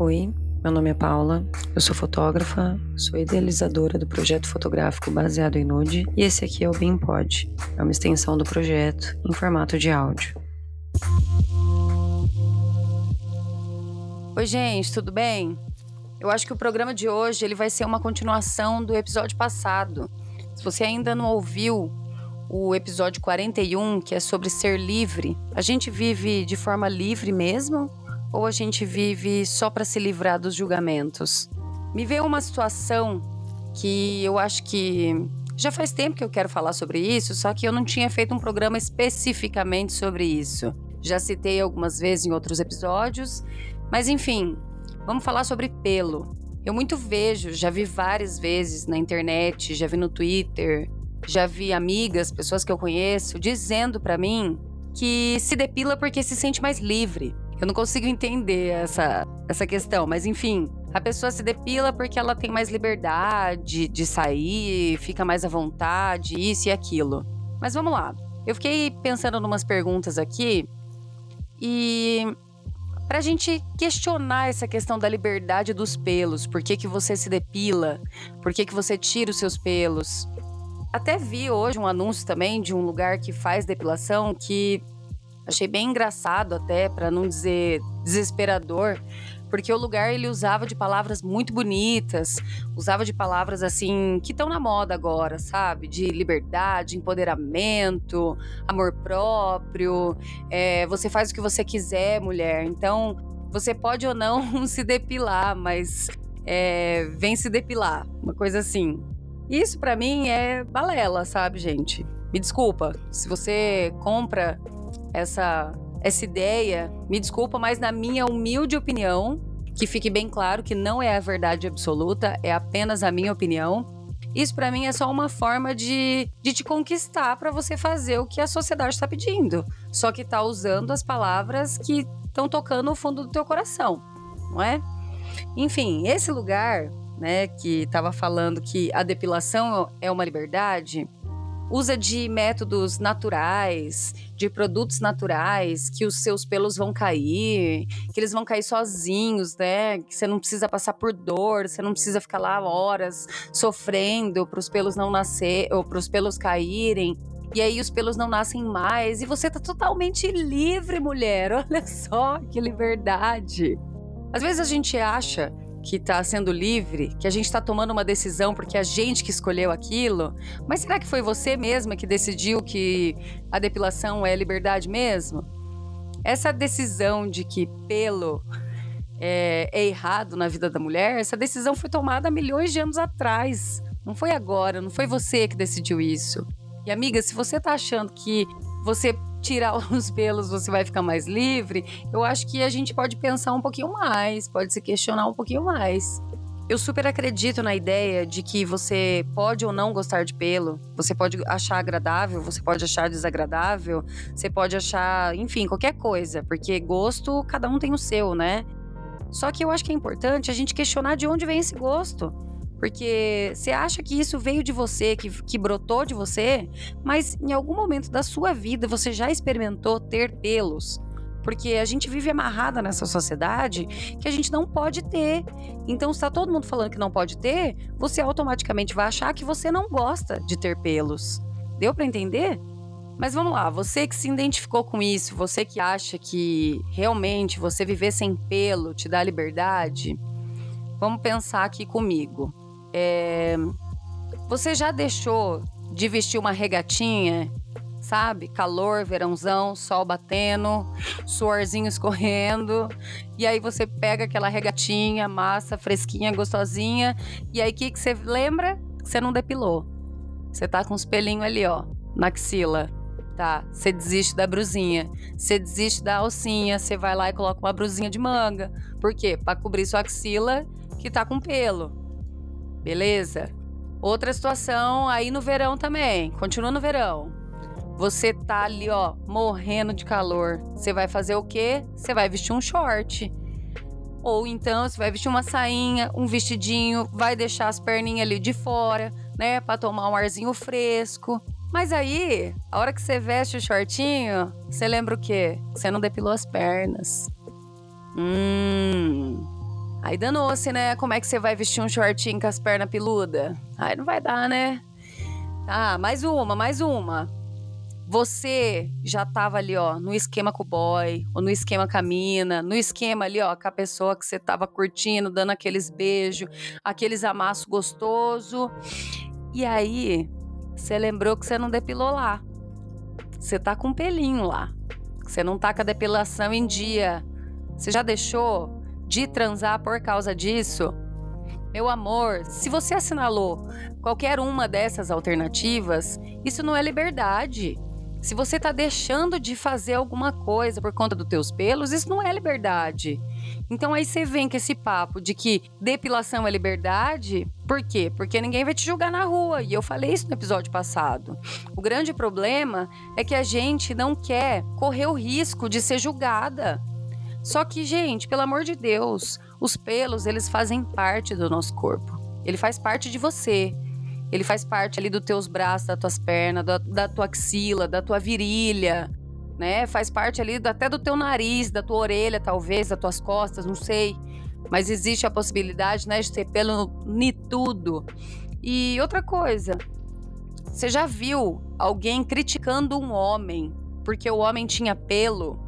Oi, meu nome é Paula, eu sou fotógrafa, sou idealizadora do projeto fotográfico baseado em nude e esse aqui é o BeamPod, é uma extensão do projeto em formato de áudio. Oi, gente, tudo bem? Eu acho que o programa de hoje ele vai ser uma continuação do episódio passado. Se você ainda não ouviu o episódio 41, que é sobre ser livre, a gente vive de forma livre mesmo ou a gente vive só para se livrar dos julgamentos? Me veio uma situação que eu acho que já faz tempo que eu quero falar sobre isso, só que eu não tinha feito um programa especificamente sobre isso. Já citei algumas vezes em outros episódios, mas enfim, vamos falar sobre pelo. Eu muito vejo, já vi várias vezes na internet, já vi no Twitter, já vi amigas, pessoas que eu conheço, dizendo para mim que se depila porque se sente mais livre. Eu não consigo entender essa, essa questão, mas enfim, a pessoa se depila porque ela tem mais liberdade de sair, fica mais à vontade, isso e aquilo. Mas vamos lá. Eu fiquei pensando em umas perguntas aqui e para a gente questionar essa questão da liberdade dos pelos, por que, que você se depila, por que, que você tira os seus pelos. Até vi hoje um anúncio também de um lugar que faz depilação que Achei bem engraçado até, para não dizer desesperador, porque o lugar ele usava de palavras muito bonitas, usava de palavras assim que estão na moda agora, sabe? De liberdade, empoderamento, amor próprio. É, você faz o que você quiser, mulher. Então, você pode ou não se depilar, mas é, vem se depilar, uma coisa assim. Isso para mim é balela, sabe, gente? Me desculpa, se você compra essa, essa ideia, me desculpa, mas na minha humilde opinião, que fique bem claro que não é a verdade absoluta, é apenas a minha opinião. Isso para mim é só uma forma de, de te conquistar para você fazer o que a sociedade está pedindo. Só que tá usando as palavras que estão tocando o fundo do teu coração, não é? Enfim, esse lugar, né, que estava falando que a depilação é uma liberdade, usa de métodos naturais, de produtos naturais, que os seus pelos vão cair, que eles vão cair sozinhos, né? Que você não precisa passar por dor, você não precisa ficar lá horas sofrendo para os pelos não nascer ou para os pelos caírem. E aí os pelos não nascem mais e você tá totalmente livre, mulher. Olha só que liberdade. Às vezes a gente acha que está sendo livre, que a gente está tomando uma decisão porque a gente que escolheu aquilo, mas será que foi você mesma que decidiu que a depilação é liberdade mesmo? Essa decisão de que pelo é, é errado na vida da mulher, essa decisão foi tomada milhões de anos atrás. Não foi agora, não foi você que decidiu isso. E amiga, se você está achando que você tirar os pelos você vai ficar mais livre, eu acho que a gente pode pensar um pouquinho mais, pode se questionar um pouquinho mais. Eu super acredito na ideia de que você pode ou não gostar de pelo, você pode achar agradável, você pode achar desagradável, você pode achar, enfim, qualquer coisa, porque gosto cada um tem o seu, né? Só que eu acho que é importante a gente questionar de onde vem esse gosto. Porque você acha que isso veio de você, que, que brotou de você, mas em algum momento da sua vida você já experimentou ter pelos. Porque a gente vive amarrada nessa sociedade que a gente não pode ter. Então, se tá todo mundo falando que não pode ter, você automaticamente vai achar que você não gosta de ter pelos. Deu para entender? Mas vamos lá, você que se identificou com isso, você que acha que realmente você viver sem pelo te dá liberdade, vamos pensar aqui comigo. É... Você já deixou de vestir uma regatinha, sabe? Calor, verãozão, sol batendo, suorzinho escorrendo. E aí você pega aquela regatinha, massa, fresquinha, gostosinha. E aí o que, que você lembra? Você não depilou. Você tá com os pelinhos ali, ó, na axila. Tá, você desiste da brusinha. Você desiste da alcinha. Você vai lá e coloca uma brusinha de manga. Por quê? Pra cobrir sua axila que tá com pelo. Beleza? Outra situação aí no verão também. Continua no verão. Você tá ali, ó, morrendo de calor. Você vai fazer o quê? Você vai vestir um short. Ou então você vai vestir uma sainha, um vestidinho, vai deixar as perninhas ali de fora, né, para tomar um arzinho fresco. Mas aí, a hora que você veste o shortinho, você lembra o quê? Você não depilou as pernas. Hum. Aí danou-se, né? Como é que você vai vestir um shortinho com as pernas peludas? Aí não vai dar, né? Tá, mais uma, mais uma. Você já tava ali, ó, no esquema com o boy, ou no esquema com a mina, no esquema ali, ó, com a pessoa que você tava curtindo, dando aqueles beijos, aqueles amassos gostoso. E aí, você lembrou que você não depilou lá. Você tá com um pelinho lá. Você não tá com a depilação em dia. Você já deixou de transar por causa disso? Meu amor, se você assinalou qualquer uma dessas alternativas, isso não é liberdade. Se você está deixando de fazer alguma coisa por conta dos teus pelos, isso não é liberdade. Então aí você vem com esse papo de que depilação é liberdade. Por quê? Porque ninguém vai te julgar na rua. E eu falei isso no episódio passado. O grande problema é que a gente não quer correr o risco de ser julgada. Só que, gente, pelo amor de Deus, os pelos, eles fazem parte do nosso corpo. Ele faz parte de você. Ele faz parte ali dos teus braços, das tuas pernas, da, da tua axila, da tua virilha, né? Faz parte ali até do teu nariz, da tua orelha, talvez, das tuas costas, não sei. Mas existe a possibilidade, né, de ter pelo em tudo. E outra coisa, você já viu alguém criticando um homem porque o homem tinha pelo?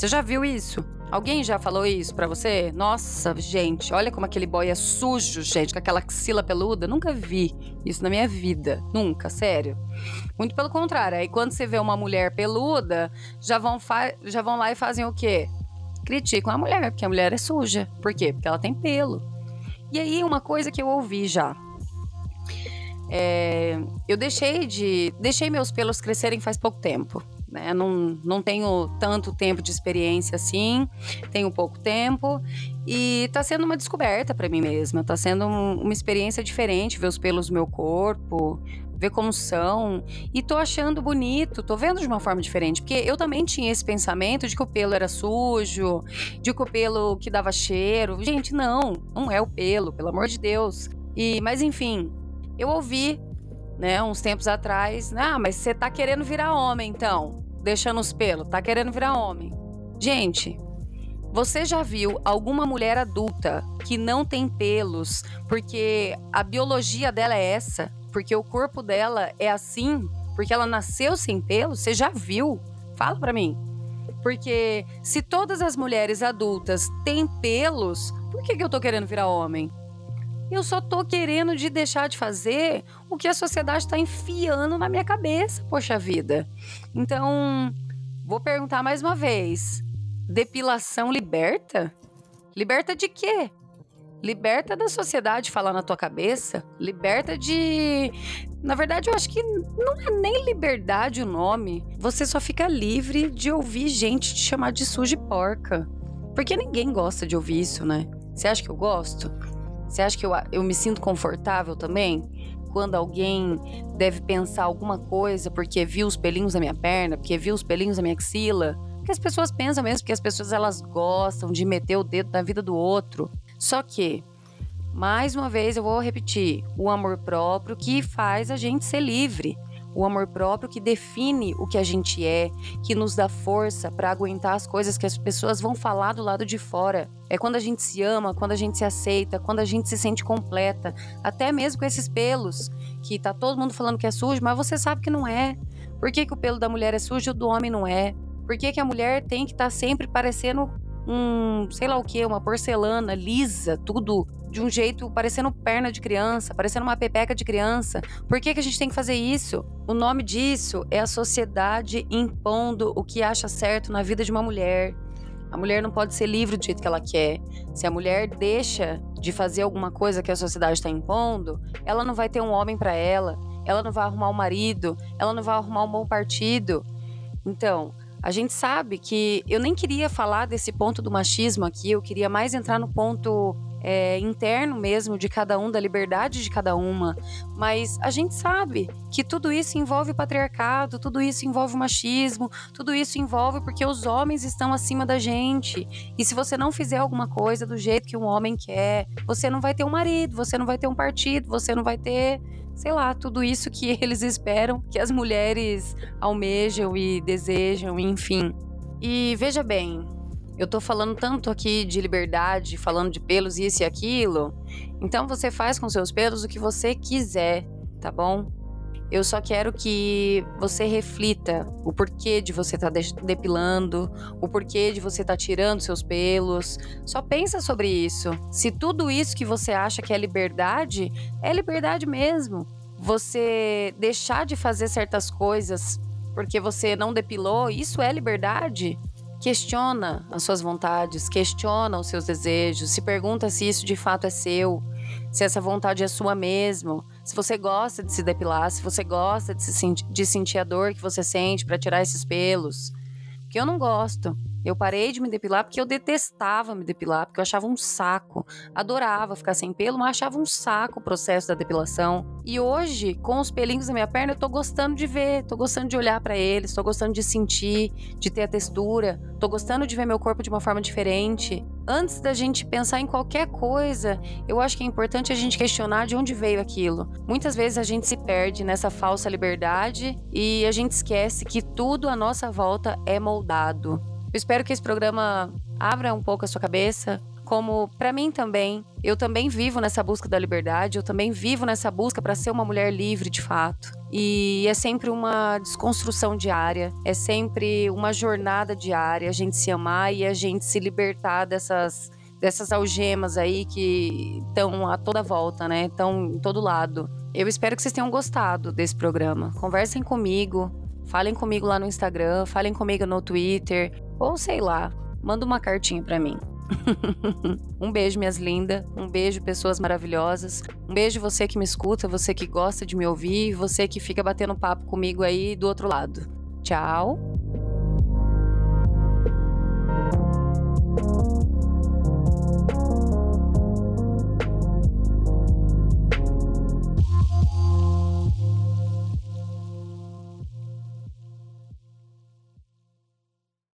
Você já viu isso? Alguém já falou isso para você? Nossa, gente, olha como aquele boy é sujo, gente, com aquela axila peluda. Nunca vi isso na minha vida. Nunca, sério. Muito pelo contrário. Aí quando você vê uma mulher peluda, já vão, já vão lá e fazem o quê? Criticam a mulher, porque a mulher é suja. Por quê? Porque ela tem pelo. E aí, uma coisa que eu ouvi já. É, eu deixei de. Deixei meus pelos crescerem faz pouco tempo né? Não, não tenho tanto tempo de experiência assim, tenho pouco tempo e tá sendo uma descoberta para mim mesma, tá sendo um, uma experiência diferente ver os pelos do meu corpo, ver como são e tô achando bonito, tô vendo de uma forma diferente, porque eu também tinha esse pensamento de que o pelo era sujo, de que o pelo que dava cheiro. Gente, não, não é o pelo, pelo amor de Deus. E, mas enfim, eu ouvi né, uns tempos atrás, ah, mas você tá querendo virar homem, então, deixando os pelos, tá querendo virar homem. Gente, você já viu alguma mulher adulta que não tem pelos porque a biologia dela é essa, porque o corpo dela é assim, porque ela nasceu sem pelos? Você já viu? Fala pra mim. Porque se todas as mulheres adultas têm pelos, por que, que eu tô querendo virar homem? Eu só tô querendo de deixar de fazer o que a sociedade está enfiando na minha cabeça, poxa vida. Então, vou perguntar mais uma vez: depilação liberta? Liberta de quê? Liberta da sociedade falar na tua cabeça, liberta de. Na verdade, eu acho que não é nem liberdade o nome. Você só fica livre de ouvir gente te chamar de suja e porca. Porque ninguém gosta de ouvir isso, né? Você acha que eu gosto? Você acha que eu, eu me sinto confortável também? Quando alguém deve pensar alguma coisa porque viu os pelinhos da minha perna, porque viu os pelinhos da minha axila? Porque as pessoas pensam mesmo, porque as pessoas elas gostam de meter o dedo na vida do outro. Só que, mais uma vez eu vou repetir, o amor próprio que faz a gente ser livre o amor próprio que define o que a gente é, que nos dá força para aguentar as coisas que as pessoas vão falar do lado de fora. É quando a gente se ama, quando a gente se aceita, quando a gente se sente completa, até mesmo com esses pelos, que tá todo mundo falando que é sujo, mas você sabe que não é. Por que, que o pelo da mulher é sujo e o do homem não é? Por que, que a mulher tem que estar tá sempre parecendo um, sei lá o que, uma porcelana lisa, tudo de um jeito parecendo perna de criança, parecendo uma pepeca de criança. Por que, que a gente tem que fazer isso? O nome disso é a sociedade impondo o que acha certo na vida de uma mulher. A mulher não pode ser livre do jeito que ela quer. Se a mulher deixa de fazer alguma coisa que a sociedade está impondo, ela não vai ter um homem para ela, ela não vai arrumar um marido, ela não vai arrumar um bom partido. Então, a gente sabe que eu nem queria falar desse ponto do machismo aqui, eu queria mais entrar no ponto é, interno mesmo de cada um, da liberdade de cada uma. Mas a gente sabe que tudo isso envolve patriarcado, tudo isso envolve machismo, tudo isso envolve porque os homens estão acima da gente. E se você não fizer alguma coisa do jeito que um homem quer, você não vai ter um marido, você não vai ter um partido, você não vai ter sei lá, tudo isso que eles esperam, que as mulheres almejam e desejam, enfim. E veja bem, eu tô falando tanto aqui de liberdade, falando de pelos isso e aquilo. Então você faz com seus pelos o que você quiser, tá bom? Eu só quero que você reflita o porquê de você estar tá depilando, o porquê de você estar tá tirando seus pelos. Só pensa sobre isso. Se tudo isso que você acha que é liberdade, é liberdade mesmo. Você deixar de fazer certas coisas porque você não depilou, isso é liberdade? Questiona as suas vontades, questiona os seus desejos, se pergunta se isso de fato é seu, se essa vontade é sua mesmo, se você gosta de se depilar, se você gosta de, se de sentir a dor que você sente para tirar esses pelos. Porque eu não gosto. Eu parei de me depilar porque eu detestava me depilar, porque eu achava um saco. Adorava ficar sem pelo, mas achava um saco o processo da depilação. E hoje, com os pelinhos na minha perna, eu tô gostando de ver, tô gostando de olhar para eles, tô gostando de sentir, de ter a textura, tô gostando de ver meu corpo de uma forma diferente. Antes da gente pensar em qualquer coisa, eu acho que é importante a gente questionar de onde veio aquilo. Muitas vezes a gente se perde nessa falsa liberdade e a gente esquece que tudo à nossa volta é moldado. Eu espero que esse programa abra um pouco a sua cabeça, como para mim também. Eu também vivo nessa busca da liberdade, eu também vivo nessa busca para ser uma mulher livre de fato. E é sempre uma desconstrução diária, é sempre uma jornada diária, a gente se amar e a gente se libertar dessas dessas algemas aí que estão a toda volta, né? Estão em todo lado. Eu espero que vocês tenham gostado desse programa. Conversem comigo, falem comigo lá no Instagram, falem comigo no Twitter. Ou sei lá, manda uma cartinha para mim. um beijo, minhas lindas. Um beijo, pessoas maravilhosas. Um beijo, você que me escuta, você que gosta de me ouvir, você que fica batendo papo comigo aí do outro lado. Tchau.